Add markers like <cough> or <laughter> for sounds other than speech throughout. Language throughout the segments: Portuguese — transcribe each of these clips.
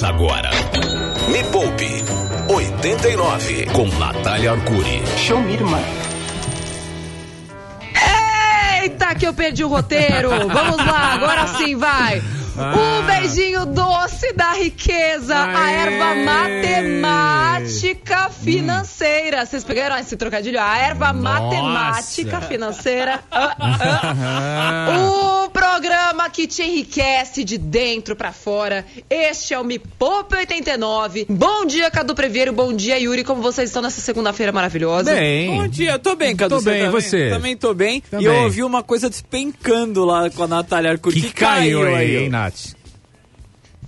Começa agora. Me Poupe 89 com Natália Arcuri. Show me, irmã. Eita, que eu perdi o roteiro. Vamos lá, agora sim vai. Um beijinho doce da riqueza, a Aê. erva matemática financeira. Vocês pegaram esse trocadilho? A erva matemática financeira. Ah, ah, ah. <laughs> O programa que te enriquece de dentro pra fora. Este é o Me Poupe 89. Bom dia, Cadu Preveiro. Bom dia, Yuri. Como vocês estão nessa segunda-feira maravilhosa? Bem. Bom dia, tô bem, Cadu. Tô bem, tá você? Também tô bem. Também. E eu ouvi uma coisa despencando lá com a Natália Arcuri. Que caiu aí, hein, Nath?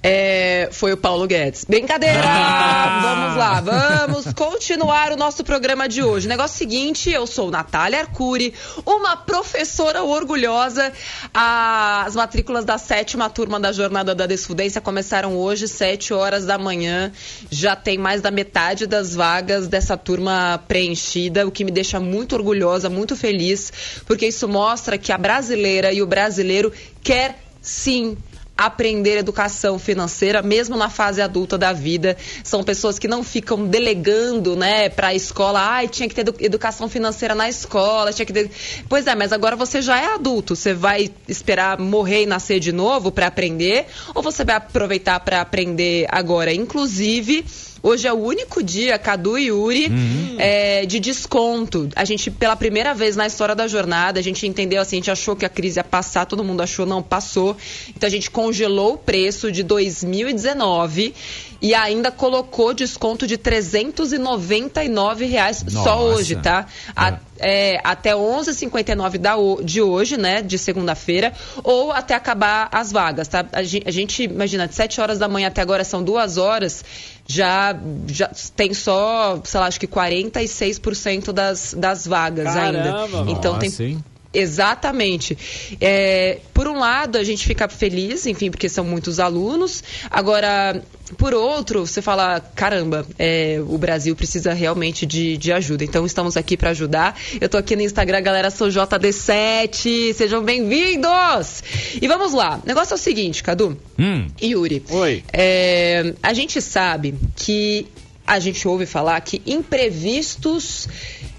É, foi o Paulo Guedes. Brincadeira! vamos lá, vamos continuar o nosso programa de hoje. Negócio seguinte, eu sou Natália Arcuri, uma professora orgulhosa. As matrículas da sétima turma da Jornada da Desfudência começaram hoje, sete horas da manhã. Já tem mais da metade das vagas dessa turma preenchida, o que me deixa muito orgulhosa, muito feliz, porque isso mostra que a brasileira e o brasileiro quer sim aprender educação financeira, mesmo na fase adulta da vida. São pessoas que não ficam delegando, né, para a escola. Ai, tinha que ter edu- educação financeira na escola, tinha que ter... Pois é, mas agora você já é adulto. Você vai esperar morrer e nascer de novo para aprender ou você vai aproveitar para aprender agora? Inclusive, Hoje é o único dia, Cadu e Yuri, é, de desconto. A gente, pela primeira vez na história da jornada, a gente entendeu assim, a gente achou que a crise ia passar, todo mundo achou, não passou. Então a gente congelou o preço de 2019 e ainda colocou desconto de 399 reais só Nossa. hoje, tá? A- é, até 11h59 da de hoje, né, de segunda-feira, ou até acabar as vagas, tá? A gente, imagina, de 7 horas da manhã até agora são duas horas, já, já tem só, sei lá, acho que 46% das, das vagas Caramba, ainda. Então tem Nossa, hein? Exatamente. É, por um lado, a gente fica feliz, enfim, porque são muitos alunos. Agora, por outro, você fala: caramba, é, o Brasil precisa realmente de, de ajuda. Então, estamos aqui para ajudar. Eu tô aqui no Instagram, galera, sou JD7. Sejam bem-vindos! E vamos lá. O negócio é o seguinte, Cadu. Hum. Yuri. Oi. É, a gente sabe que a gente ouve falar que imprevistos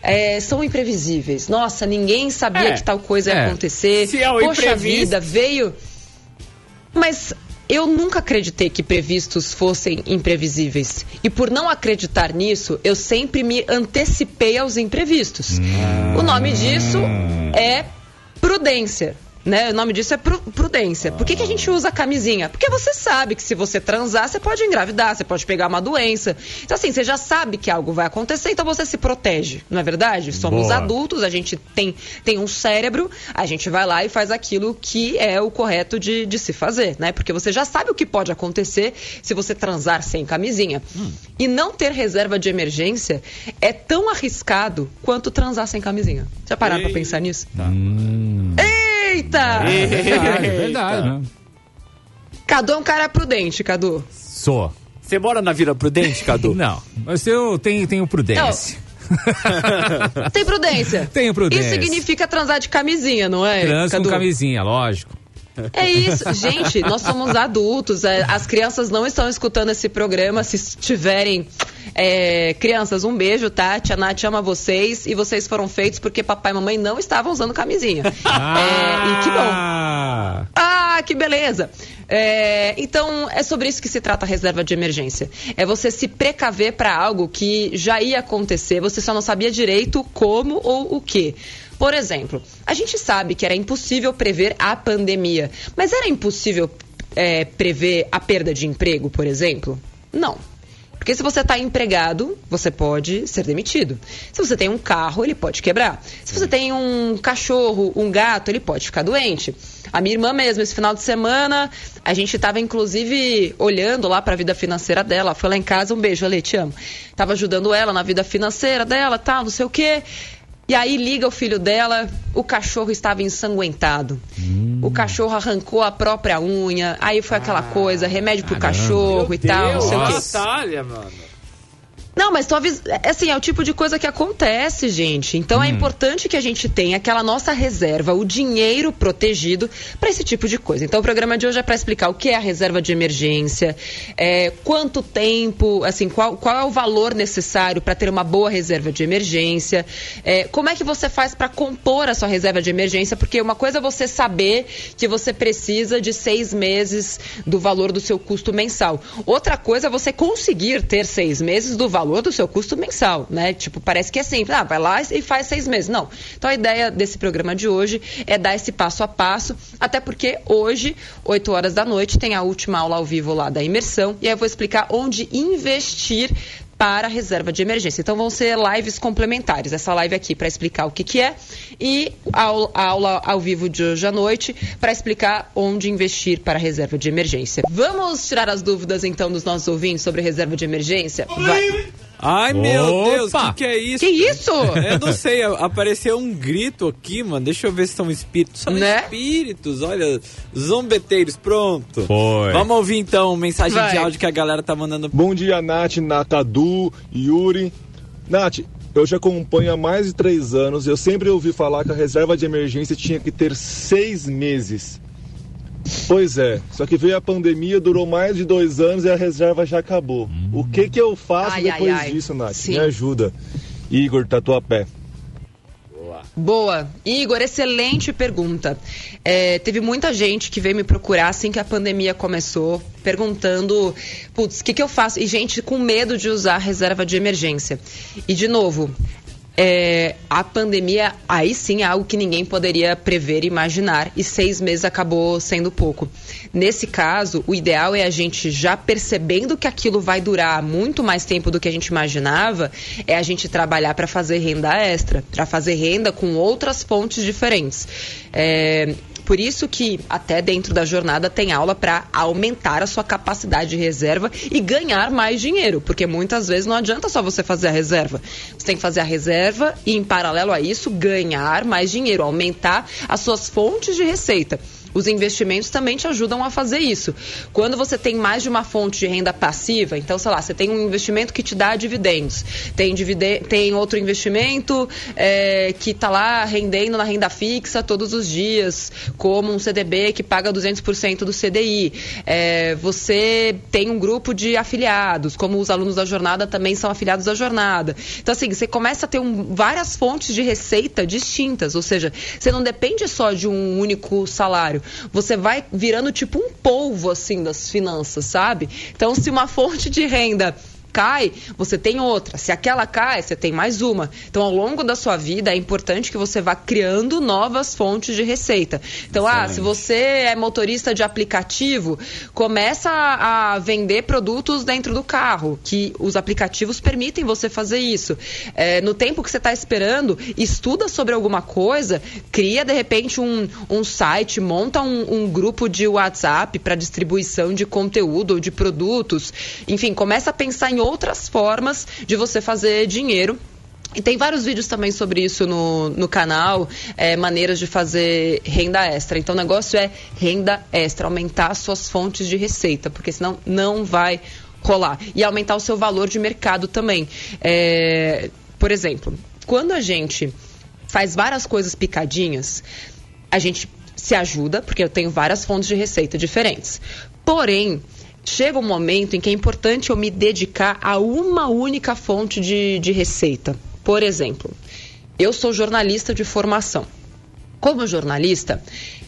é, são imprevisíveis. Nossa, ninguém sabia É, que tal coisa ia é. acontecer. Se é o Poxa imprevisto- vida, veio. Mas eu nunca acreditei que previstos fossem imprevisíveis. E por não acreditar nisso, eu sempre me antecipei aos imprevistos. O nome disso é prudência. Né? O nome disso é pru- prudência. Por que, que a gente usa camisinha? Porque você sabe que se você transar, você pode engravidar, você pode pegar uma doença. Então, assim, você já sabe que algo vai acontecer, então você se protege, não é verdade? Somos Boa. adultos, a gente tem, tem um cérebro, a gente vai lá e faz aquilo que é o correto de, de se fazer, né? Porque você já sabe o que pode acontecer se você transar sem camisinha. E não ter reserva de emergência é tão arriscado quanto transar sem camisinha. Já pararam pra Ei. pensar nisso? Hum. Eita! É verdade, é verdade. Né? Cadu é um cara prudente, Cadu. Sou. Você mora na Vila Prudente, Cadu? <laughs> Não, mas eu tenho, tenho prudência. Tem prudência. <laughs> Tenho prudência. Isso significa transar de camisinha, não é? Trans com Cadu? camisinha, lógico. É isso, gente, nós somos adultos, é, as crianças não estão escutando esse programa, se tiverem é, crianças, um beijo, tá? Tia Nath ama vocês e vocês foram feitos porque papai e mamãe não estavam usando camisinha. <laughs> É, e que bom. Ah, Ah, que beleza! É, então, é sobre isso que se trata a reserva de emergência. É você se precaver para algo que já ia acontecer, você só não sabia direito como ou o que. Por exemplo, a gente sabe que era impossível prever a pandemia, mas era impossível é, prever a perda de emprego, por exemplo? Não. Porque se você está empregado, você pode ser demitido. Se você tem um carro, ele pode quebrar. Se você tem um cachorro, um gato, ele pode ficar doente. A minha irmã mesmo, esse final de semana, a gente estava inclusive olhando lá para a vida financeira dela. Foi lá em casa, um beijo, Ale, te amo. Tava ajudando ela na vida financeira dela, tal, não sei o quê. E aí liga o filho dela, o cachorro estava ensanguentado. O cachorro arrancou a própria unha, aí foi aquela coisa, remédio pro cachorro e tal, não sei o quê. Natália, mano. Não, mas tô avis... é, assim, é o tipo de coisa que acontece, gente. Então Hum. é importante que a gente tenha aquela nossa reserva, o dinheiro protegido para esse tipo de coisa. Então o programa de hoje é para explicar o que é a reserva de emergência, é, quanto tempo, assim, qual, qual é o valor necessário para ter uma boa reserva de emergência, é, como é que você faz para compor a sua reserva de emergência, porque uma coisa é você saber que você precisa de seis meses do valor do seu custo mensal. Outra coisa é você conseguir ter seis meses do valor do seu custo mensal, né? Tipo, parece que é simples. Ah, vai lá e faz seis meses. Não. Então a ideia desse programa de hoje é dar esse passo a passo, até porque hoje, 8 horas da noite, tem a última aula ao vivo lá da imersão, e aí eu vou explicar onde investir para a reserva de emergência. Então vão ser lives complementares. Essa live aqui para explicar o que, que é e a aula, ao vivo de hoje à noite para explicar onde investir para a reserva de emergência. Vamos tirar as dúvidas então dos nossos ouvintes sobre reserva de emergência? Vai. Ai, meu Opa! Deus, o que, que é isso? Que isso? Eu não sei, apareceu um grito aqui, mano. Deixa eu ver se são espíritos. São Né? espíritos, olha. Zombeteiros, pronto. Foi. Vamos ouvir então mensagem Vai. de áudio que a galera tá mandando. Bom dia, Nath, Natadu, Yuri. Nath, eu já acompanho há mais de três anos. Eu sempre ouvi falar que a reserva de emergência tinha que ter seis meses. Pois é, só que veio a pandemia, durou mais de dois anos e a reserva já acabou. O que que eu faço Ai, depois ai, ai. disso, Nath? Sim. Me ajuda. Igor, Tatuapé. Boa. Igor, excelente pergunta. É, teve muita gente que veio me procurar assim que a pandemia começou, perguntando, putz, o que, que eu faço? E gente com medo de usar a reserva de emergência. E, de novo, é, a pandemia, aí sim, é algo que ninguém poderia prever e imaginar, e seis meses acabou sendo pouco. Nesse caso, o ideal é a gente, já percebendo que aquilo vai durar muito mais tempo do que a gente imaginava, é a gente trabalhar para fazer renda extra, para fazer renda com outras fontes diferentes. É, por isso que até dentro da jornada tem aula para aumentar a sua capacidade de reserva e ganhar mais dinheiro, porque muitas vezes não adianta só você fazer a reserva. Você tem que fazer a reserva e em paralelo a isso ganhar mais dinheiro, aumentar as suas fontes de receita. Os investimentos também te ajudam a fazer isso. Quando você tem mais de uma fonte de renda passiva, então, sei lá, você tem um investimento que te dá dividendos, tem, tem outro investimento é, que está lá rendendo na renda fixa todos os dias, como um CDB que paga 200% do CDI. É, você tem um grupo de afiliados, como os alunos da jornada também são afiliados da jornada. Então, assim, você começa a ter um, várias fontes de receita distintas, ou seja, você não depende só de um único salário você vai virando tipo um polvo assim das finanças, sabe? Então, se uma fonte de renda cai, você tem outra. Se aquela cai, você tem mais uma. Então, ao longo da sua vida, é importante que você vá criando novas fontes de receita. Então, ah, se você é motorista de aplicativo, começa a, a vender produtos dentro do carro, que os aplicativos permitem você fazer isso. É, no tempo que você está esperando, estuda sobre alguma coisa, cria de repente um, um site, monta um, um grupo de WhatsApp para distribuição de conteúdo ou de produtos. Enfim, começa a pensar em outras formas de você fazer dinheiro. E tem vários vídeos também sobre isso no, no canal, é, maneiras de fazer renda extra. Então o negócio é renda extra, aumentar as suas fontes de receita, porque senão não vai rolar. E aumentar o seu valor de mercado também. É, por exemplo, quando a gente faz várias coisas picadinhas, a gente se ajuda, porque eu tenho várias fontes de receita diferentes. Porém, chega um momento em que é importante eu me dedicar a uma única fonte de, de receita. Por exemplo, eu sou jornalista de formação. Como jornalista,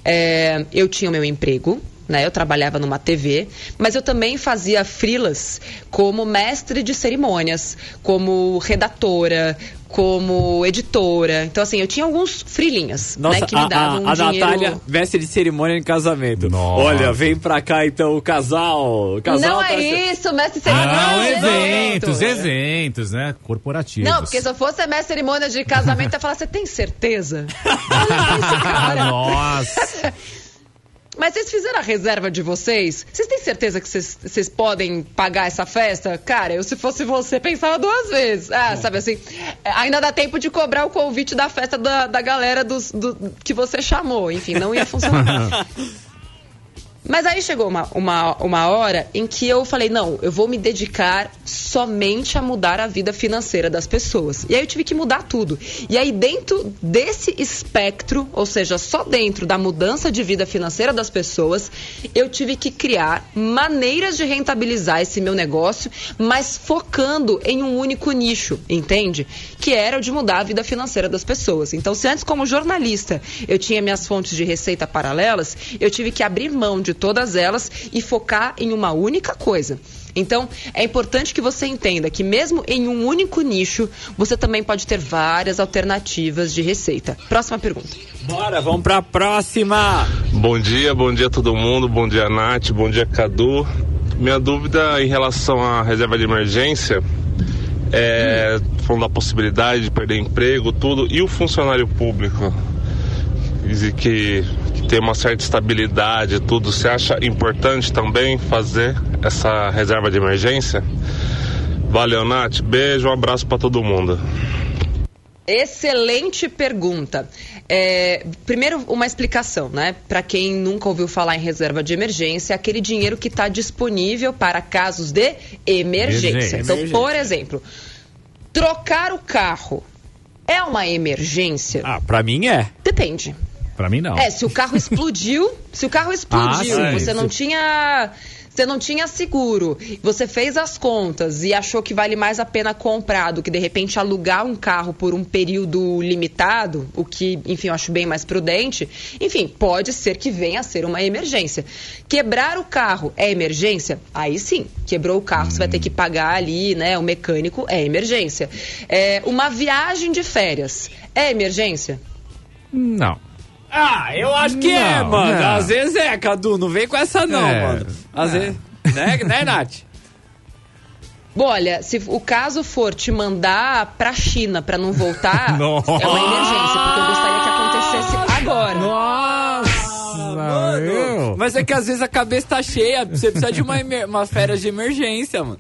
é, eu tinha o meu emprego, né? Eu trabalhava numa TV, mas eu também fazia frilas como mestre de cerimônias, como redatora, como editora. Então, assim, eu tinha alguns frilinhas, Nossa, né? Que me a, davam a, um a dinheiro... Natália, mestre de cerimônia em casamento. Nossa. Olha, vem pra cá então o casal. O casal Não tá- é isso, mestre de cerimônia. Não, é eventos, evento. eventos, né? Corporativos. Não, porque se eu fosse a mestre de cerimônia de casamento, eu ia falar, você tem certeza? <laughs> Tenho esse cara. Nossa. <laughs> Mas vocês fizeram a reserva de vocês? Vocês têm certeza que vocês, vocês podem pagar essa festa? Cara, eu se fosse você, pensava duas vezes. Ah, sabe assim, é, ainda dá tempo de cobrar o convite da festa da, da galera dos, do, que você chamou. Enfim, não ia funcionar. <laughs> Mas aí chegou uma, uma, uma hora em que eu falei, não, eu vou me dedicar somente a mudar a vida financeira das pessoas. E aí eu tive que mudar tudo. E aí dentro desse espectro, ou seja, só dentro da mudança de vida financeira das pessoas, eu tive que criar maneiras de rentabilizar esse meu negócio, mas focando em um único nicho, entende? Que era o de mudar a vida financeira das pessoas. Então, se antes como jornalista eu tinha minhas fontes de receita paralelas, eu tive que abrir mão de todas elas e focar em uma única coisa. Então, é importante que você entenda que mesmo em um único nicho, você também pode ter várias alternativas de receita. Próxima pergunta. Bora, vamos pra próxima. Bom dia, bom dia a todo mundo, bom dia Nath, bom dia Cadu. Minha dúvida em relação à reserva de emergência é hum. falando da possibilidade de perder emprego, tudo, e o funcionário público? Que ter uma certa estabilidade tudo, você acha importante também fazer essa reserva de emergência? Valeu, Nath. Beijo, um abraço para todo mundo. Excelente pergunta. É, primeiro, uma explicação, né? Para quem nunca ouviu falar em reserva de emergência, é aquele dinheiro que está disponível para casos de emergência. emergência. Então, por exemplo, trocar o carro é uma emergência? Ah, para mim é. Depende. Para mim não. É, se o carro explodiu, se o carro explodiu, ah, você não tinha você não tinha seguro, você fez as contas e achou que vale mais a pena comprar do que de repente alugar um carro por um período limitado, o que, enfim, eu acho bem mais prudente, enfim, pode ser que venha a ser uma emergência. Quebrar o carro é emergência? Aí sim, quebrou o carro, hum. você vai ter que pagar ali, né? O mecânico é emergência. É, uma viagem de férias é emergência? Não. Ah, eu acho que é, não, é, mano. Não. Às vezes é, Cadu. Não vem com essa, não, é, mano. Às é. vezes. Né, né, Nath? Bom, olha, se o caso for te mandar pra China pra não voltar, <laughs> é uma emergência, porque eu gostaria que acontecesse agora. Nossa, mano. Mas é que às vezes a cabeça tá cheia, você precisa de uma, uma férias de emergência, mano.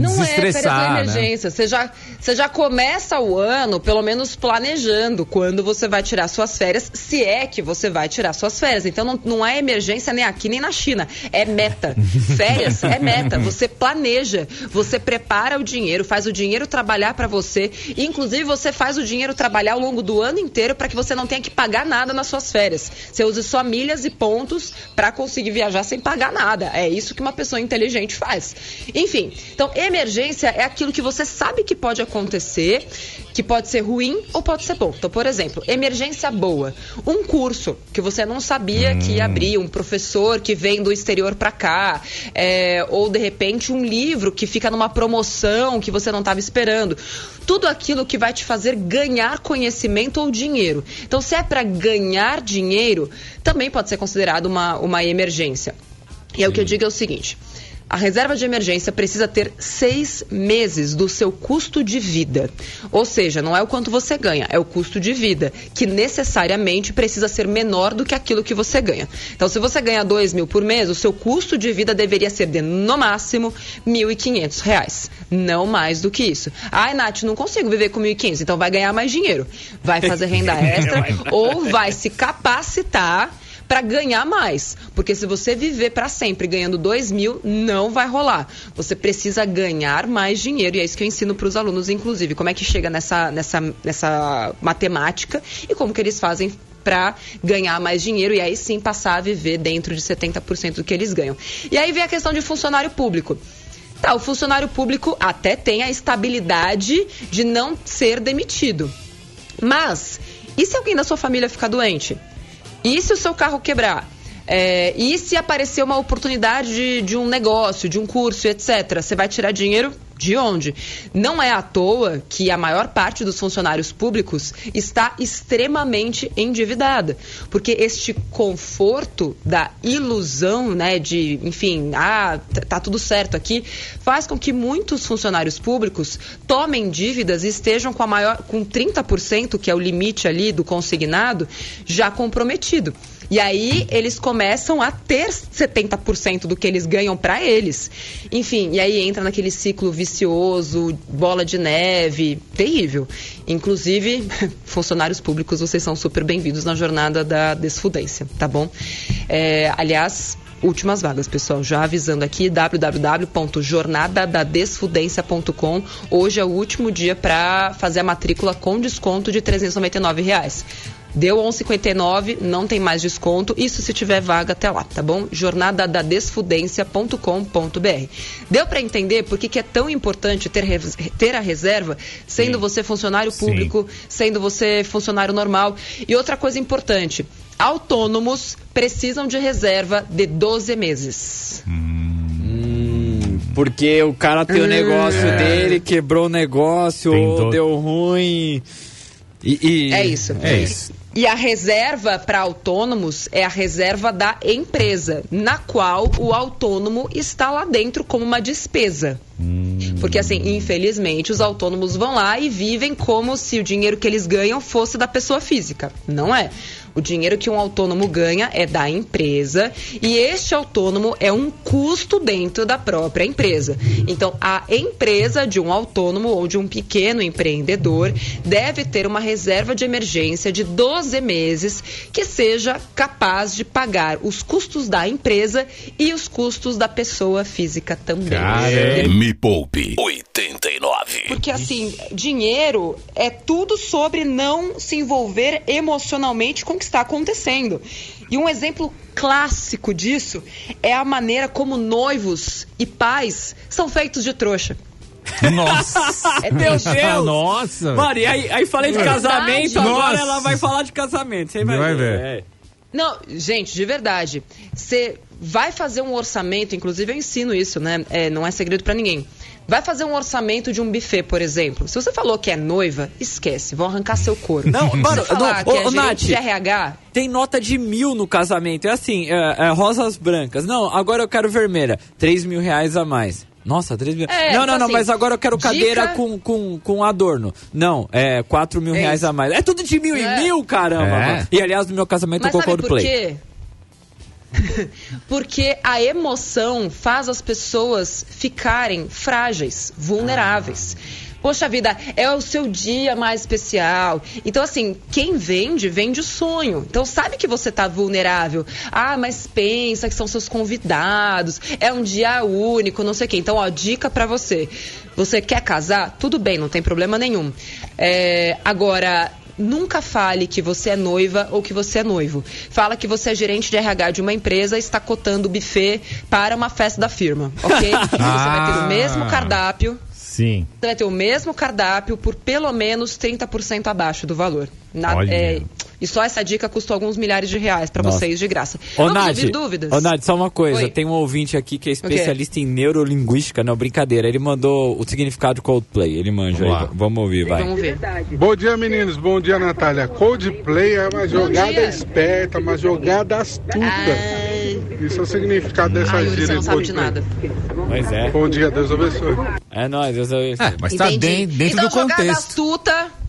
Não é férias de né? emergência. Né? Você, já, você já começa o ano, pelo menos, planejando quando você vai tirar suas férias, se é que você vai tirar suas férias. Então não, não é emergência nem aqui nem na China. É meta. <laughs> Férias é meta. Você planeja, você prepara o dinheiro, faz o dinheiro trabalhar para você. Inclusive, você faz o dinheiro trabalhar ao longo do ano inteiro para que você não tenha que pagar nada nas suas férias. Você use só milhas e pontos para conseguir viajar sem pagar nada. É isso que uma pessoa inteligente faz. Enfim, então Emergência é aquilo que você sabe que pode acontecer, que pode ser ruim ou pode ser bom. Então, por exemplo, emergência boa. Um curso que você não sabia hum. que ia abrir, um professor que vem do exterior para cá, é, ou de repente um livro que fica numa promoção que você não estava esperando. Tudo aquilo que vai te fazer ganhar conhecimento ou dinheiro. Então, se é para ganhar dinheiro, também pode ser considerado uma, uma emergência. E é o que eu digo é o seguinte. A reserva de emergência precisa ter seis meses do seu custo de vida. Ou seja, não é o quanto você ganha, é o custo de vida, que necessariamente precisa ser menor do que aquilo que você ganha. Então, se você ganha dois mil por mês, o seu custo de vida deveria ser de, no máximo, R$ 1.500. Não mais do que isso. Ai, Nath, não consigo viver com 1.500, então vai ganhar mais dinheiro. Vai fazer renda <laughs> extra ou vai se capacitar para ganhar mais. Porque se você viver para sempre ganhando 2 mil, não vai rolar. Você precisa ganhar mais dinheiro. E é isso que eu ensino para os alunos, inclusive. Como é que chega nessa, nessa, nessa matemática e como que eles fazem para ganhar mais dinheiro e aí sim passar a viver dentro de 70% do que eles ganham. E aí vem a questão de funcionário público. Tá, o funcionário público até tem a estabilidade de não ser demitido. Mas, e se alguém da sua família ficar doente? E se o seu carro quebrar? É, e se aparecer uma oportunidade de, de um negócio, de um curso, etc., você vai tirar dinheiro de onde? Não é à toa que a maior parte dos funcionários públicos está extremamente endividada, porque este conforto da ilusão, né, de, enfim, ah, tá tudo certo aqui, faz com que muitos funcionários públicos tomem dívidas e estejam com a maior com 30%, que é o limite ali do consignado, já comprometido. E aí eles começam a ter 70% do que eles ganham para eles. Enfim, e aí entra naquele ciclo vicioso, bola de neve, terrível. Inclusive, <laughs> funcionários públicos, vocês são super bem-vindos na jornada da desfudência, tá bom? É, aliás, últimas vagas, pessoal. Já avisando aqui, www.jornadadadesfudencia.com. Hoje é o último dia para fazer a matrícula com desconto de 399 reais. Deu 11,59, não tem mais desconto. Isso se tiver vaga até lá, tá bom? jornadadadesfudencia.com.br. Deu para entender por que, que é tão importante ter, ter a reserva, sendo Sim. você funcionário público, Sim. sendo você funcionário normal. E outra coisa importante, autônomos precisam de reserva de 12 meses. Hum, porque o cara tem o negócio é. dele, quebrou o negócio, ou deu ruim. E, e... É isso. É isso. E a reserva para autônomos é a reserva da empresa, na qual o autônomo está lá dentro como uma despesa. Hum. Porque, assim, infelizmente, os autônomos vão lá e vivem como se o dinheiro que eles ganham fosse da pessoa física. Não é. O dinheiro que um autônomo ganha é da empresa e este autônomo é um custo dentro da própria empresa. Então, a empresa de um autônomo ou de um pequeno empreendedor deve ter uma reserva de emergência de 12 meses que seja capaz de pagar os custos da empresa e os custos da pessoa física também. Cara, me poupe 89. Porque assim, dinheiro é tudo sobre não se envolver emocionalmente com que está acontecendo. E um exemplo clássico disso é a maneira como noivos e pais são feitos de trouxa. Nossa! É Meu <laughs> Deus! Nossa! Mano, e aí, aí falei de é casamento, verdade. agora ela vai falar de casamento. Você vai, vai ver. ver. É. Não, gente, de verdade. Você vai fazer um orçamento, inclusive eu ensino isso, né? É, não é segredo para ninguém. Vai fazer um orçamento de um buffet, por exemplo. Se você falou que é noiva, esquece, vão arrancar seu couro. Não, mano, falar não, que ô, é Nath, de RH. Tem nota de mil no casamento. É assim, é, é, rosas brancas. Não, agora eu quero vermelha. Três mil reais a mais. Nossa, 3 mil. É, não, não, não, assim, mas agora eu quero cadeira dica... com, com, com adorno. Não, é 4 mil é reais a mais. É tudo de mil é. em mil, caramba. É. E aliás, no meu casamento mas eu coloco Coldplay. Por quê? <laughs> Porque a emoção faz as pessoas ficarem frágeis, vulneráveis. Poxa vida, é o seu dia mais especial. Então, assim, quem vende, vende o sonho. Então, sabe que você está vulnerável. Ah, mas pensa que são seus convidados. É um dia único, não sei o quê. Então, ó, dica para você. Você quer casar? Tudo bem, não tem problema nenhum. É, agora, Nunca fale que você é noiva ou que você é noivo. Fala que você é gerente de RH de uma empresa e está cotando o buffet para uma festa da firma, ok? <laughs> você vai ter o mesmo ah. cardápio. Sim. Você vai ter o mesmo cardápio por pelo menos 30% abaixo do valor. Na, Olha. É, e só essa dica custou alguns milhares de reais para vocês de graça. Ô, Vamos Nath, dúvidas? Ô, Nath, só uma coisa. Oi. Tem um ouvinte aqui que é especialista em neurolinguística, não, brincadeira. Ele mandou o significado de Coldplay. Ele manja aí. Vamos ouvir, vai. Vamos ver. Bom dia, meninos. Bom dia, Natália. Coldplay é uma jogada esperta, uma jogada astuta. Ai. Isso é o significado dessa Ai, gíria. não sabe de nada. Pois é. Bom dia, Deus abençoe. É nóis, Deus abençoe. É, mas tá dentro, dentro então, do contexto. Jogada astuta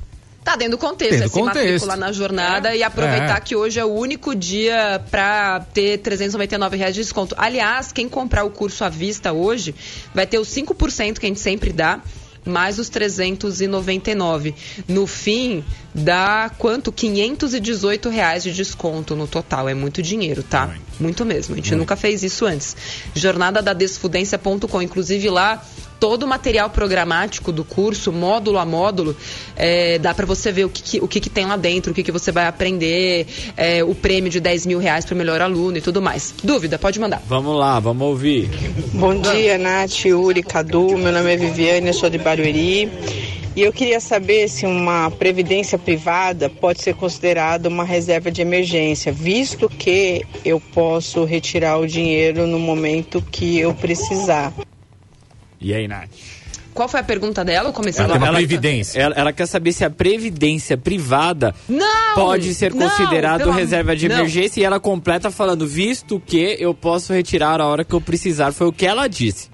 Tá dentro do contexto, dentro é se contexto. matricular na jornada é. e aproveitar é. que hoje é o único dia para ter 399 reais de desconto. Aliás, quem comprar o curso à vista hoje vai ter os 5% que a gente sempre dá mais os 399. No fim, dá quanto? 518 reais de desconto no total. É muito dinheiro, tá? Muito, muito mesmo. A gente muito. nunca fez isso antes. Jornada da Desfudência.com. Inclusive lá todo o material programático do curso, módulo a módulo, é, dá para você ver o, que, que o que, que, tem lá dentro, o que, que você vai aprender, é, o prêmio de 10 mil reais para o melhor aluno e tudo mais. Dúvida? Pode mandar. Vamos lá, vamos ouvir. Bom dia, Nath, Uri, Cadu. Meu nome é Viviane, eu sou de Barueri. E eu queria saber se uma previdência privada pode ser considerada uma reserva de emergência, visto que eu posso retirar o dinheiro no momento que eu precisar. E aí, Nath? Qual foi a pergunta dela? Começando ela, ela, previdência. Ela, ela, quer saber se a previdência privada não, pode ser considerado reserva de não. emergência e ela completa falando, visto que eu posso retirar a hora que eu precisar. Foi o que ela disse.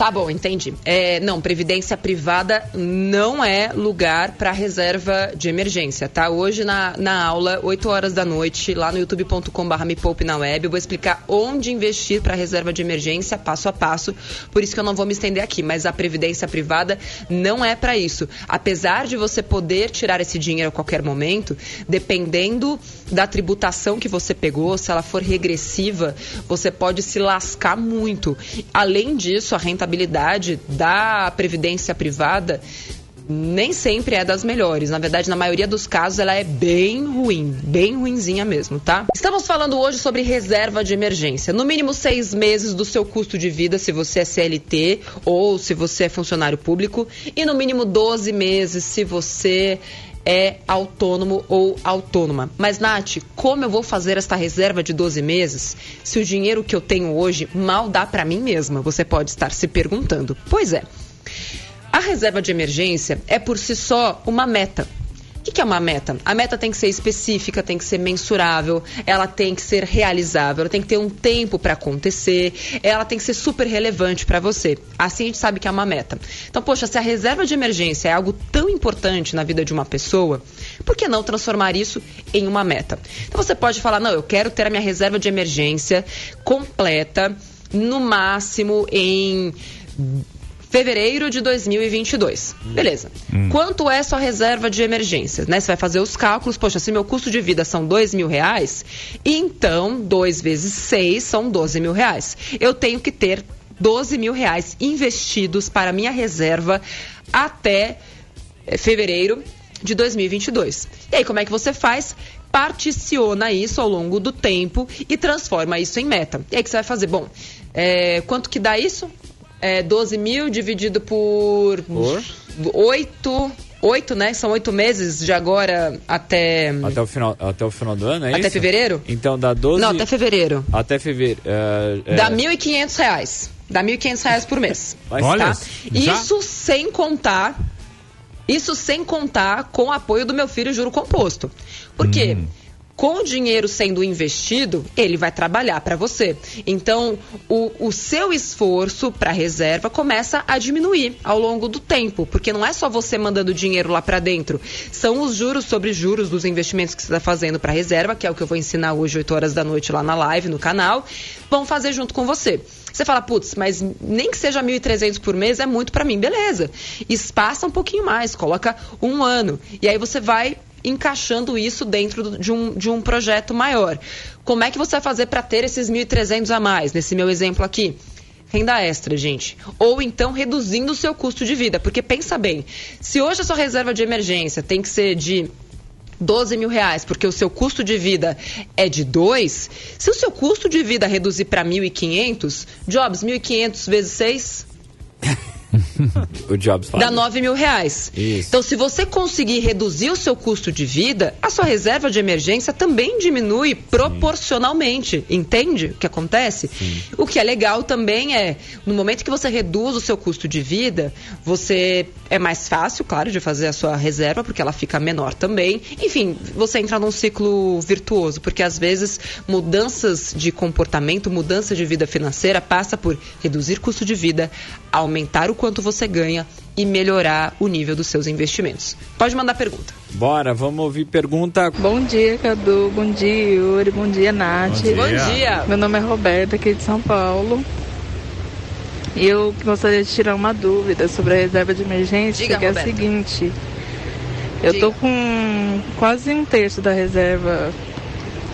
Tá bom, entendi. É, não, previdência privada não é lugar para reserva de emergência, tá? Hoje na, na aula, 8 horas da noite, lá no youtube.com.br me poupe na web, eu vou explicar onde investir para reserva de emergência, passo a passo. Por isso que eu não vou me estender aqui, mas a previdência privada não é para isso. Apesar de você poder tirar esse dinheiro a qualquer momento, dependendo da tributação que você pegou, se ela for regressiva, você pode se lascar muito. Além disso, a rentabilidade rentabilidade da previdência privada nem sempre é das melhores. Na verdade, na maioria dos casos, ela é bem ruim, bem ruinzinha mesmo, tá? Estamos falando hoje sobre reserva de emergência. No mínimo seis meses do seu custo de vida, se você é CLT ou se você é funcionário público, e no mínimo 12 meses se você é autônomo ou autônoma. Mas, Nath, como eu vou fazer esta reserva de 12 meses se o dinheiro que eu tenho hoje mal dá para mim mesma? Você pode estar se perguntando. Pois é. A reserva de emergência é por si só uma meta que, que é uma meta? A meta tem que ser específica, tem que ser mensurável, ela tem que ser realizável, ela tem que ter um tempo para acontecer, ela tem que ser super relevante para você. Assim a gente sabe que é uma meta. Então, poxa, se a reserva de emergência é algo tão importante na vida de uma pessoa, por que não transformar isso em uma meta? Então você pode falar: não, eu quero ter a minha reserva de emergência completa, no máximo em fevereiro de 2022. Hum. Beleza. Hum. Quanto é sua reserva de emergência? Né? Você vai fazer os cálculos. Poxa, se meu custo de vida são dois mil reais, então 2 vezes 6 são 12 mil reais. Eu tenho que ter 12 mil reais investidos para minha reserva até eh, fevereiro de 2022. E aí, como é que você faz? Particiona isso ao longo do tempo e transforma isso em meta. E aí, que você vai fazer? Bom, é, quanto que dá isso? É, 12 mil dividido por, por? 8. 8, né? São oito meses de agora até. Até o final, até o final do ano, é até isso? fevereiro? Então dá 12. Não, até fevereiro. Até fevereiro. É, é... Dá 1.500 reais. Dá 1.500 reais por mês. Mas, Olha, tá? Isso sem contar. Isso sem contar com o apoio do meu filho juro composto. Por quê? Hum com o dinheiro sendo investido, ele vai trabalhar para você. Então, o, o seu esforço para reserva começa a diminuir ao longo do tempo, porque não é só você mandando dinheiro lá para dentro, são os juros sobre juros dos investimentos que você está fazendo para reserva, que é o que eu vou ensinar hoje, 8 horas da noite, lá na live, no canal, vão fazer junto com você. Você fala, putz, mas nem que seja 1.300 por mês é muito para mim. Beleza. Espaça um pouquinho mais, coloca um ano. E aí você vai encaixando isso dentro de um, de um projeto maior. Como é que você vai fazer para ter esses 1.300 a mais, nesse meu exemplo aqui? Renda extra, gente. Ou então reduzindo o seu custo de vida. Porque pensa bem, se hoje a sua reserva de emergência tem que ser de 12 mil reais, porque o seu custo de vida é de 2, se o seu custo de vida reduzir para 1.500, Jobs, 1.500 vezes 6? <laughs> o Jobs fala. Dá 9 mil reais. Isso. Então, se você conseguir reduzir o seu custo de vida, a sua reserva de emergência também diminui proporcionalmente. Sim. Entende o que acontece? Sim. O que é legal também é, no momento que você reduz o seu custo de vida, você é mais fácil, claro, de fazer a sua reserva, porque ela fica menor também. Enfim, você entra num ciclo virtuoso, porque às vezes mudanças de comportamento, mudança de vida financeira passa por reduzir custo de vida, aumentar o quanto você ganha e melhorar o nível dos seus investimentos. Pode mandar pergunta. Bora, vamos ouvir pergunta. Bom dia, Cadu. Bom dia, Yuri. Bom dia, Nath. Bom dia. Bom dia. Meu nome é Roberta, aqui de São Paulo. E eu gostaria de tirar uma dúvida sobre a reserva de emergência, Diga, que Roberta. é a seguinte. Eu Diga. tô com quase um terço da reserva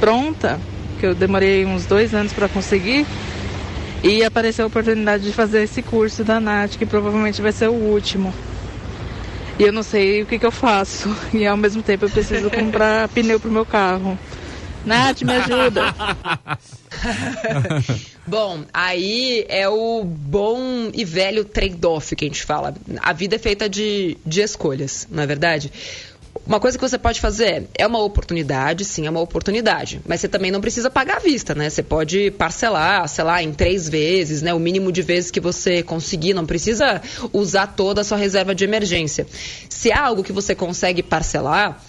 pronta, que eu demorei uns dois anos para conseguir. E apareceu a oportunidade de fazer esse curso da Nath, que provavelmente vai ser o último. E eu não sei o que, que eu faço. E ao mesmo tempo eu preciso comprar <laughs> pneu pro meu carro. Nath, me ajuda. <laughs> bom, aí é o bom e velho trade-off que a gente fala. A vida é feita de, de escolhas, não é verdade? Uma coisa que você pode fazer é uma oportunidade, sim, é uma oportunidade. Mas você também não precisa pagar à vista, né? Você pode parcelar, sei lá, em três vezes, né? O mínimo de vezes que você conseguir. Não precisa usar toda a sua reserva de emergência. Se há algo que você consegue parcelar,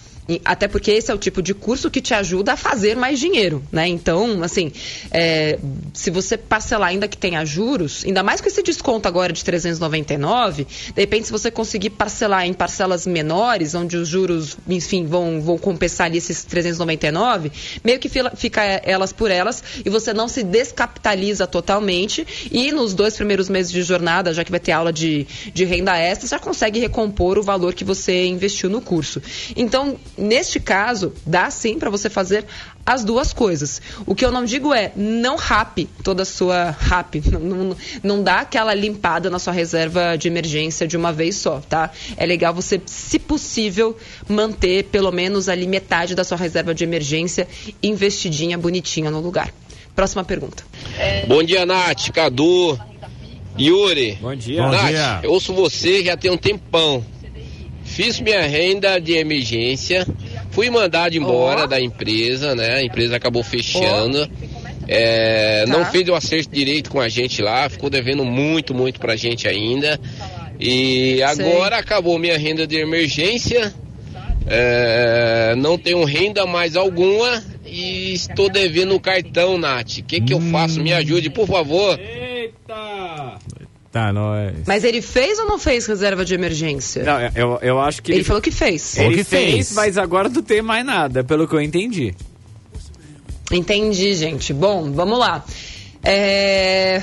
Até porque esse é o tipo de curso que te ajuda a fazer mais dinheiro, né? Então, assim, é, se você parcelar ainda que tenha juros, ainda mais com esse desconto agora de 399, de repente se você conseguir parcelar em parcelas menores, onde os juros, enfim, vão, vão compensar ali esses 399, meio que fica elas por elas e você não se descapitaliza totalmente e nos dois primeiros meses de jornada, já que vai ter aula de, de renda extra, já consegue recompor o valor que você investiu no curso. Então, neste caso, dá sim para você fazer as duas coisas. O que eu não digo é não rape toda a sua rap, <laughs> não, não, não dá aquela limpada na sua reserva de emergência de uma vez só, tá? É legal você, se possível, manter pelo menos ali metade da sua reserva de emergência investidinha, bonitinha no lugar. Próxima pergunta. Bom dia, Nath, Cadu, Yuri. Bom dia. Nath, Bom dia. eu ouço você já tem um tempão. Fiz minha renda de emergência, fui mandado embora oh. da empresa, né? A empresa acabou fechando. Oh. É, tá. Não fez o acerto direito com a gente lá, ficou devendo muito, muito pra gente ainda. E agora Sei. acabou minha renda de emergência. É, não tenho renda mais alguma e estou devendo o cartão, Nath. O que, que eu faço? Me ajude, por favor. Eita! Tá, nós. Mas ele fez ou não fez reserva de emergência? Não, eu, eu acho que. Ele, ele falou que fez. Ele que fez, fez, mas agora não tem mais nada, pelo que eu entendi. Entendi, gente. Bom, vamos lá. É...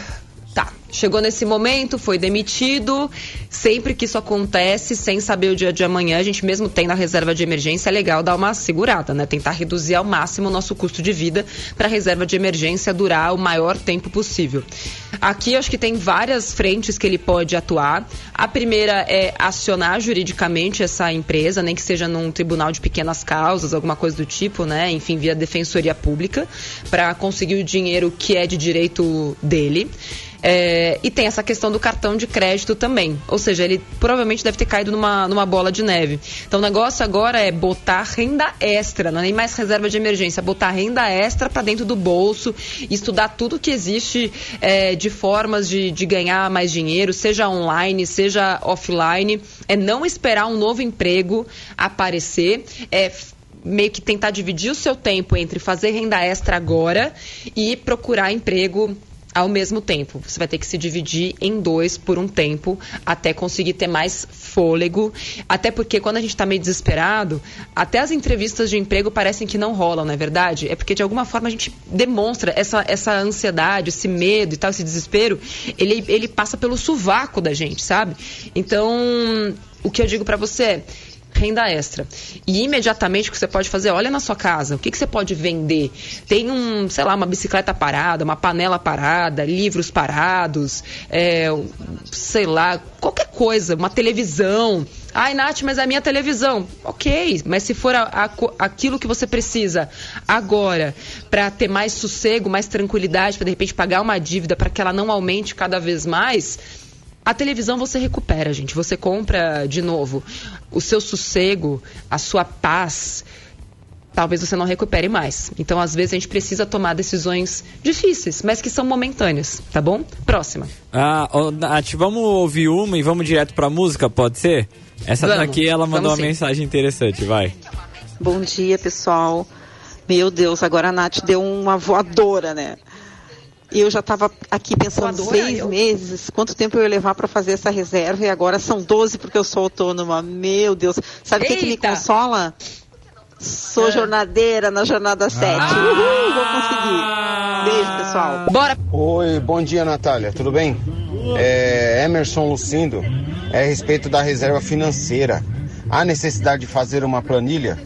Chegou nesse momento, foi demitido. Sempre que isso acontece, sem saber o dia de amanhã, a gente mesmo tem na reserva de emergência, é legal dar uma segurada, né? Tentar reduzir ao máximo o nosso custo de vida para a reserva de emergência durar o maior tempo possível. Aqui acho que tem várias frentes que ele pode atuar. A primeira é acionar juridicamente essa empresa, nem que seja num tribunal de pequenas causas, alguma coisa do tipo, né? Enfim, via defensoria pública, para conseguir o dinheiro que é de direito dele. É, e tem essa questão do cartão de crédito também. Ou seja, ele provavelmente deve ter caído numa, numa bola de neve. Então o negócio agora é botar renda extra, não é nem mais reserva de emergência, botar renda extra para dentro do bolso, estudar tudo que existe é, de formas de, de ganhar mais dinheiro, seja online, seja offline. É não esperar um novo emprego aparecer, é meio que tentar dividir o seu tempo entre fazer renda extra agora e procurar emprego ao mesmo tempo. Você vai ter que se dividir em dois por um tempo até conseguir ter mais fôlego. Até porque quando a gente está meio desesperado, até as entrevistas de emprego parecem que não rolam, não é verdade? É porque de alguma forma a gente demonstra essa, essa ansiedade, esse medo e tal, esse desespero, ele, ele passa pelo sovaco da gente, sabe? Então, o que eu digo para você é renda extra. E imediatamente o que você pode fazer, olha na sua casa, o que, que você pode vender? Tem um, sei lá, uma bicicleta parada, uma panela parada, livros parados, é, sei lá, qualquer coisa, uma televisão. Ai, Nath, mas é a minha televisão. Ok, mas se for a, a, aquilo que você precisa agora para ter mais sossego, mais tranquilidade, para de repente pagar uma dívida para que ela não aumente cada vez mais a televisão você recupera, gente. Você compra de novo. O seu sossego, a sua paz, talvez você não recupere mais. Então, às vezes, a gente precisa tomar decisões difíceis, mas que são momentâneas, tá bom? Próxima. Ah, oh, Nath, vamos ouvir uma e vamos direto pra música, pode ser? Essa vamos, daqui, ela mandou uma sim. mensagem interessante, vai. Bom dia, pessoal. Meu Deus, agora a Nath deu uma voadora, né? E eu já estava aqui pensando seis eu... meses, quanto tempo eu ia levar para fazer essa reserva e agora são 12 porque eu sou autônoma. Meu Deus. Sabe o que, que, me consola? Sou é. jornadeira na jornada 7. Ah. Uhul, vou conseguir. Beijo, pessoal. Bora. Oi, bom dia, Natália. Tudo bem? É, Emerson Lucindo, é a respeito da reserva financeira. Há necessidade de fazer uma planilha?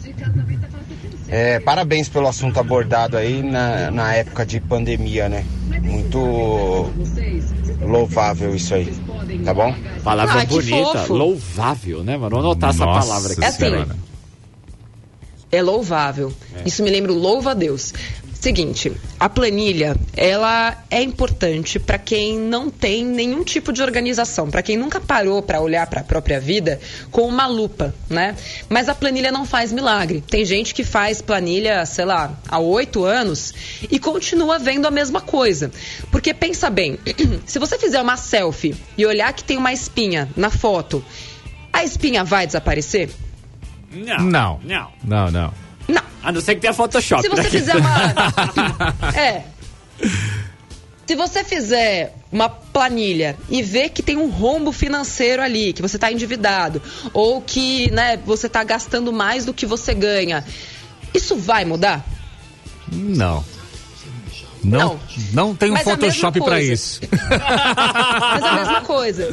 É, parabéns pelo assunto abordado aí na, na época de pandemia, né? Muito louvável isso aí, tá bom? Palavra bonita, louvável, né, mano? Vou anotar Nossa essa palavra aqui. É assim, é louvável. É. Isso me lembra o louva a Deus. Seguinte, a planilha, ela é importante para quem não tem nenhum tipo de organização, para quem nunca parou para olhar para a própria vida com uma lupa, né? Mas a planilha não faz milagre. Tem gente que faz planilha, sei lá, há oito anos e continua vendo a mesma coisa. Porque pensa bem, <clears throat> se você fizer uma selfie e olhar que tem uma espinha na foto, a espinha vai desaparecer? Não. Não. Não. Não, não. Não. A não ser que tenha Photoshop. Se você né? fizer uma. <laughs> é. Se você fizer uma planilha e ver que tem um rombo financeiro ali, que você está endividado, ou que né, você está gastando mais do que você ganha, isso vai mudar? Não. Não, não, não tem um Mas mesma Photoshop para isso. <laughs> Mas a mesma coisa.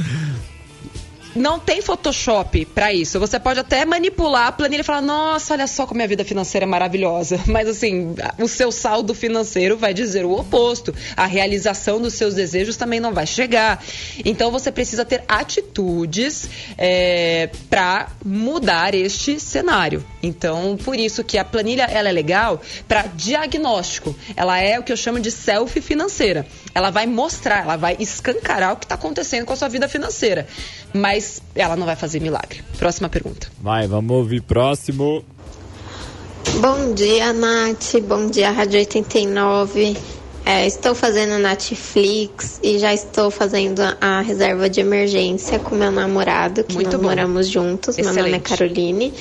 Não tem Photoshop pra isso. Você pode até manipular a planilha e falar: Nossa, olha só como minha vida financeira é maravilhosa. <laughs> Mas assim, o seu saldo financeiro vai dizer o oposto. A realização dos seus desejos também não vai chegar. Então você precisa ter atitudes é, para mudar este cenário. Então, por isso que a planilha ela é legal para diagnóstico. Ela é o que eu chamo de selfie financeira. Ela vai mostrar, ela vai escancarar o que está acontecendo com a sua vida financeira. Mas ela não vai fazer milagre. Próxima pergunta. Vai, vamos ouvir próximo. Bom dia, Nath. Bom dia, Rádio 89. É, estou fazendo Netflix e já estou fazendo a reserva de emergência com meu namorado, que Muito nós bom. moramos juntos. Meu nome é Excelente. Caroline.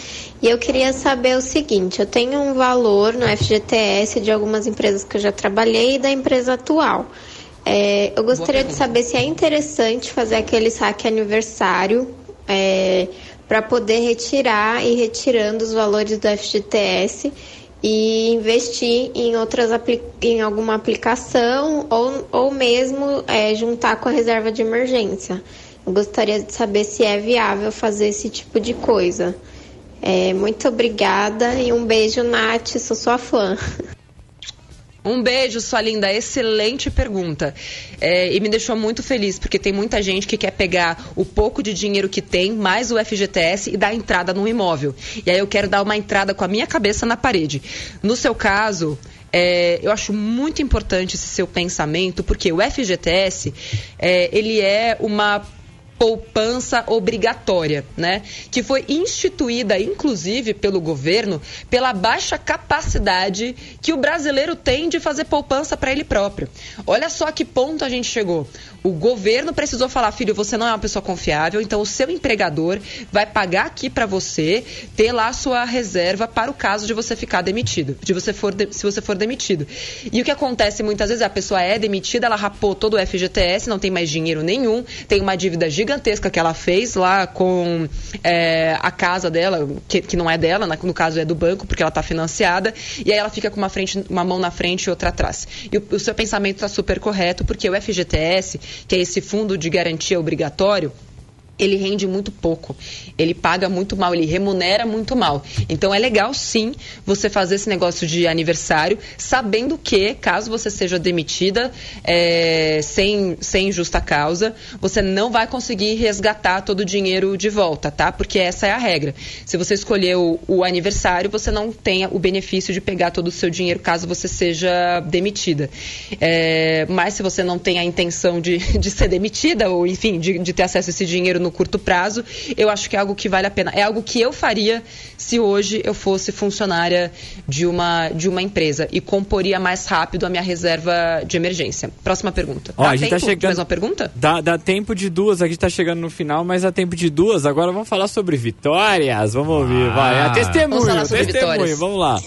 E eu queria saber o seguinte: eu tenho um valor no FGTS de algumas empresas que eu já trabalhei e da empresa atual. É, eu gostaria de saber se é interessante fazer aquele saque aniversário para poder retirar e retirando os valores do FGTS e investir em outras em alguma aplicação ou, ou mesmo é, juntar com a reserva de emergência. Eu gostaria de saber se é viável fazer esse tipo de coisa. É, muito obrigada e um beijo, Nath, sou sua fã. <laughs> Um beijo, sua linda. Excelente pergunta. É, e me deixou muito feliz, porque tem muita gente que quer pegar o pouco de dinheiro que tem, mais o FGTS, e dar entrada no imóvel. E aí eu quero dar uma entrada com a minha cabeça na parede. No seu caso. é, eu acho muito importante esse seu pensamento, porque o FGTS, é, ele é uma poupança obrigatória, né? Que foi instituída, inclusive, pelo governo, pela baixa capacidade que o brasileiro tem de fazer poupança para ele próprio. Olha só que ponto a gente chegou. O governo precisou falar, filho, você não é uma pessoa confiável, então o seu empregador vai pagar aqui para você ter lá a sua reserva para o caso de você ficar demitido, de você for de- se você for demitido. E o que acontece muitas vezes é a pessoa é demitida, ela rapou todo o FGTS, não tem mais dinheiro nenhum, tem uma dívida gigantesca que ela fez lá com é, a casa dela, que, que não é dela, no caso é do banco, porque ela está financiada, e aí ela fica com uma, frente, uma mão na frente e outra atrás. E o, o seu pensamento está super correto, porque o FGTS, que é esse fundo de garantia obrigatório, ele rende muito pouco, ele paga muito mal, ele remunera muito mal. Então é legal sim você fazer esse negócio de aniversário, sabendo que, caso você seja demitida é, sem, sem justa causa, você não vai conseguir resgatar todo o dinheiro de volta, tá? Porque essa é a regra. Se você escolher o, aniversário, você não tenha o benefício de pegar todo o seu dinheiro caso você seja demitida. É, mas se você não tem a intenção de, de ser demitida, ou enfim, de, de ter acesso a esse dinheiro no curto prazo, eu acho que é algo que vale a pena. É algo que eu faria se hoje eu fosse funcionária de uma, de uma empresa e comporia mais rápido a minha reserva de emergência. Próxima pergunta. Ó, Dá a gente tá tempo de chegando- mais uma pergunta? Dá, dá tempo de duas, aqui tá chegando no final, mas dá tempo de duas. Agora vamos falar sobre vitórias. Vamos ouvir, vai. A testemunho, Vamos falar sobre testemunho, vitórias. vamos lá.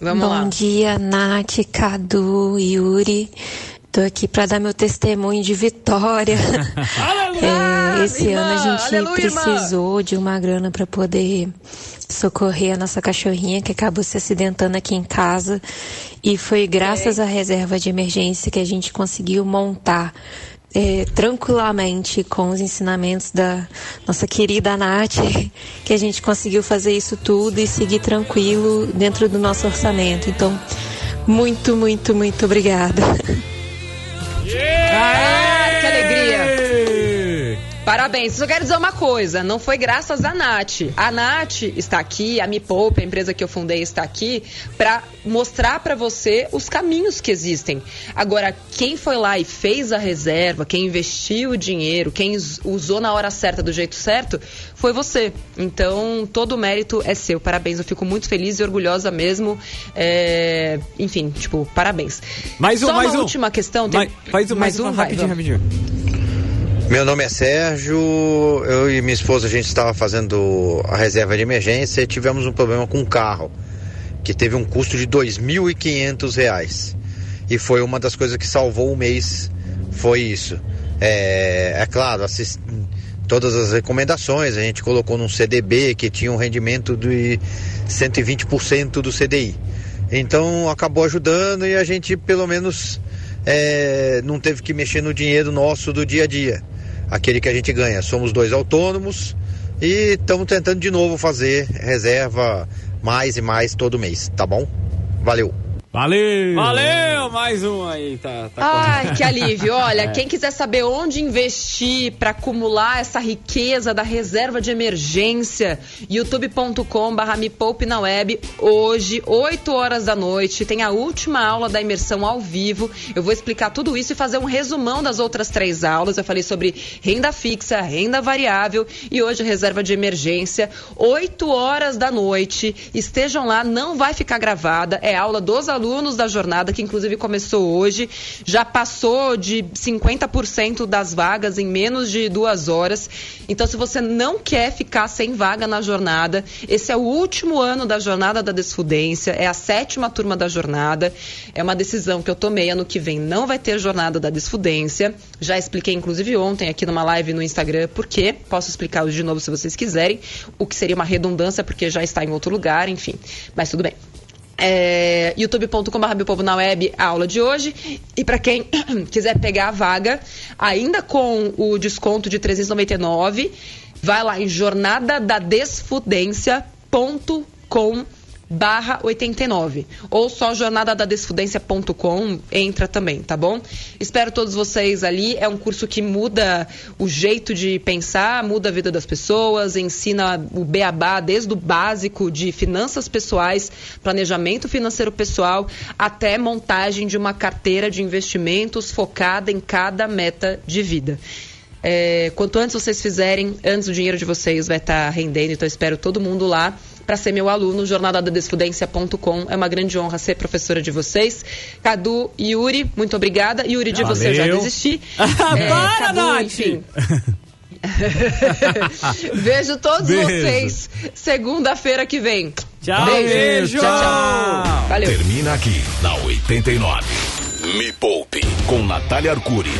Vamos Bom lá. dia, Nath, Cadu, Yuri. Tô aqui para dar meu testemunho de vitória. <laughs> É, esse irmã, ano a gente aleluia, irmã. precisou de uma grana para poder socorrer a nossa cachorrinha que acabou se acidentando aqui em casa. E foi graças à reserva de emergência que a gente conseguiu montar é, tranquilamente com os ensinamentos da nossa querida Nath, <laughs> que a gente conseguiu fazer isso tudo e seguir tranquilo dentro do nosso orçamento. Então, muito, muito, muito obrigada. Ah, que alegria! Parabéns. Só quero dizer uma coisa, não foi graças à Nath. A Nath está aqui, a Me Poupe, a empresa que eu fundei está aqui para mostrar para você os caminhos que existem. Agora, quem foi lá e fez a reserva, quem investiu o dinheiro, quem us- usou na hora certa do jeito certo, foi você. Então, todo o mérito é seu. Parabéns. Eu fico muito feliz e orgulhosa mesmo. É, Enfim, tipo, parabéns. Mais um, Só mais uma um. última questão. Tem... Mais, um, mais, um, vai, rapidinho, vamos. rapidinho. Meu nome é Sérgio, eu e minha esposa a gente estava fazendo a reserva de emergência e tivemos um problema com o carro, que teve um custo de R$ 2.500. E foi uma das coisas que salvou o mês, foi isso. É, é claro, assist... todas as recomendações, a gente colocou num CDB que tinha um rendimento de 120% do CDI. Então acabou ajudando e a gente pelo menos é, não teve que mexer no dinheiro nosso do dia a dia, aquele que a gente ganha. Somos dois autônomos e estamos tentando de novo fazer reserva mais e mais todo mês, tá bom? Valeu! Valeu! Valeu! Mais um aí, tá, tá Ai, correndo. que alívio. Olha, <laughs> é. quem quiser saber onde investir para acumular essa riqueza da reserva de emergência, youtube.com/barra me poupe na web. Hoje, 8 horas da noite, tem a última aula da imersão ao vivo. Eu vou explicar tudo isso e fazer um resumão das outras três aulas. Eu falei sobre renda fixa, renda variável e hoje reserva de emergência. 8 horas da noite. Estejam lá, não vai ficar gravada. É aula dos alunos alunos da jornada, que inclusive começou hoje, já passou de 50% das vagas em menos de duas horas. Então, se você não quer ficar sem vaga na jornada, esse é o último ano da jornada da desfudência, é a sétima turma da jornada. É uma decisão que eu tomei. Ano que vem não vai ter jornada da desfudência. Já expliquei, inclusive, ontem aqui numa live no Instagram, por quê. Posso explicar hoje de novo se vocês quiserem, o que seria uma redundância, porque já está em outro lugar, enfim. Mas tudo bem é, youtube.com.br na Web, a aula de hoje. E para quem <clears throat> quiser pegar a vaga, ainda com o desconto de 399, vai lá em jornadadadesfudência.com.br barra 89. Ou só jornadadadesfudência.com entra também, tá bom? Espero todos vocês ali. É um curso que muda o jeito de pensar, muda a vida das pessoas, ensina o beabá desde o básico de finanças pessoais, planejamento financeiro pessoal, até montagem de uma carteira de investimentos focada em cada meta de vida. É, quanto antes vocês fizerem, antes o dinheiro de vocês vai estar tá rendendo, então espero todo mundo lá para ser meu aluno, jornadadadesfudência.com. É uma grande honra ser professora de vocês. Cadu e Yuri, muito obrigada. Yuri, de Valeu. você eu já desisti. <laughs> é, Para, Cadu, Nath! enfim. <laughs> Vejo todos Beijo. vocês segunda-feira que vem. Tchau, beijo. beijo. Tchau, tchau. Valeu. Termina aqui na 89. Me Poupe com Natália Arcuri.